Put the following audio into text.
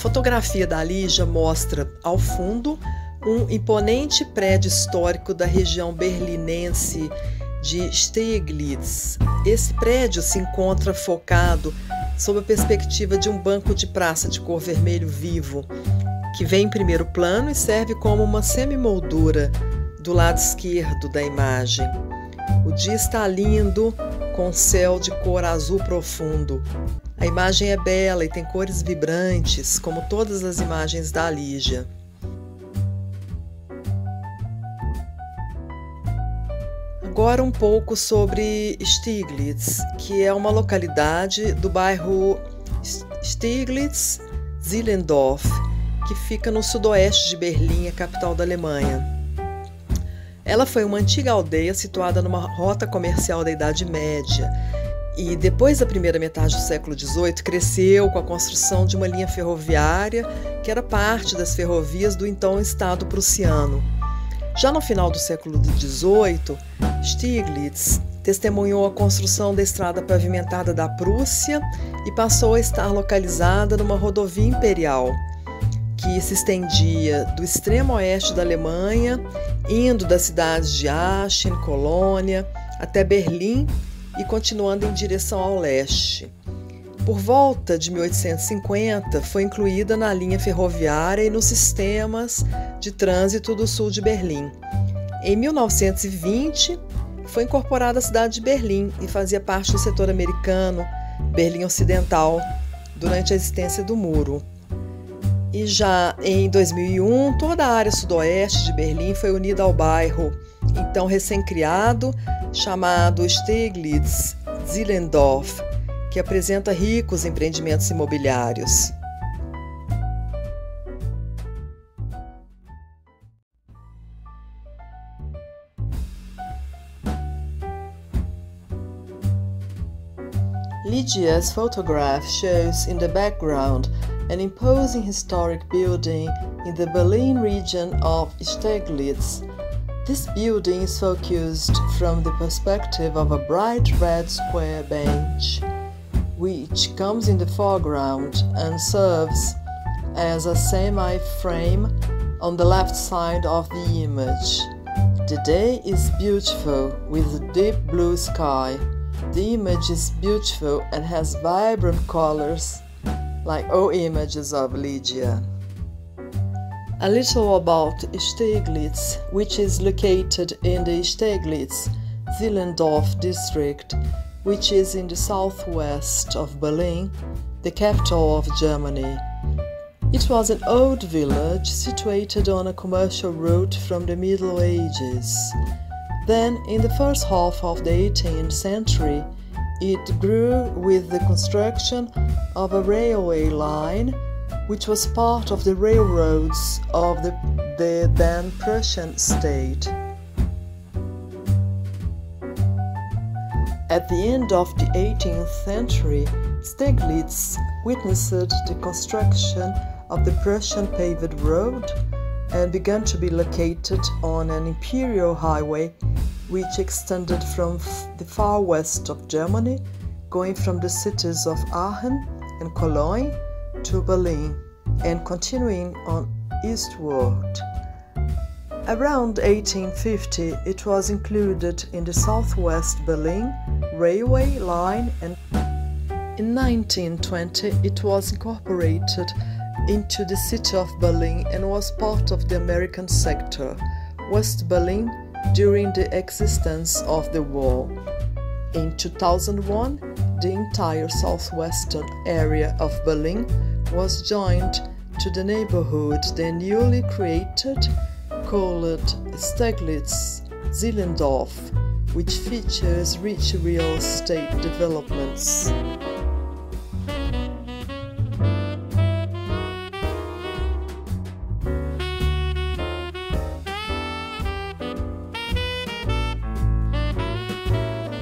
fotografia da Lígia mostra ao fundo um imponente prédio histórico da região berlinense de Steglitz. Esse prédio se encontra focado sob a perspectiva de um banco de praça de cor vermelho vivo, que vem em primeiro plano e serve como uma semi-moldura do lado esquerdo da imagem. O dia está lindo, com céu de cor azul profundo. A imagem é bela e tem cores vibrantes, como todas as imagens da Lígia. Agora um pouco sobre Stiglitz, que é uma localidade do bairro Stiglitz-Zillendorf, que fica no sudoeste de Berlim, a capital da Alemanha. Ela foi uma antiga aldeia situada numa rota comercial da Idade Média e depois da primeira metade do século XVIII cresceu com a construção de uma linha ferroviária que era parte das ferrovias do então Estado prussiano. Já no final do século XVIII, Stiglitz testemunhou a construção da estrada pavimentada da Prússia e passou a estar localizada numa rodovia imperial que se estendia do extremo oeste da Alemanha, indo das cidades de Aachen, Colônia, até Berlim e continuando em direção ao leste. Por volta de 1850, foi incluída na linha ferroviária e nos sistemas de trânsito do sul de Berlim. Em 1920, foi incorporada à cidade de Berlim e fazia parte do setor americano Berlim Ocidental durante a existência do muro. E já em 2001, toda a área sudoeste de Berlim foi unida ao bairro, então recém-criado, chamado Steglitz-Zillendorf, que apresenta ricos empreendimentos imobiliários. Lydia's photograph shows in the background an imposing historic building in the Berlin region of Steglitz. This building is focused from the perspective of a bright red square bench which comes in the foreground and serves as a semi frame on the left side of the image. The day is beautiful with a deep blue sky. The image is beautiful and has vibrant colors like all images of Lydia. A little about Steglitz, which is located in the Steglitz-Zillendorf district which is in the southwest of Berlin, the capital of Germany. It was an old village situated on a commercial route from the Middle Ages. Then, in the first half of the 18th century, it grew with the construction of a railway line, which was part of the railroads of the, the then Prussian state. At the end of the 18th century, Steglitz witnessed the construction of the Prussian paved road and began to be located on an imperial highway which extended from the far west of Germany, going from the cities of Aachen and Cologne to Berlin and continuing on eastward. Around 1850, it was included in the Southwest Berlin Railway line, and in 1920, it was incorporated into the city of Berlin and was part of the American sector, West Berlin, during the existence of the war. In 2001, the entire southwestern area of Berlin was joined to the neighborhood they newly created called Steglitz Zillendorf, which features rich real estate developments.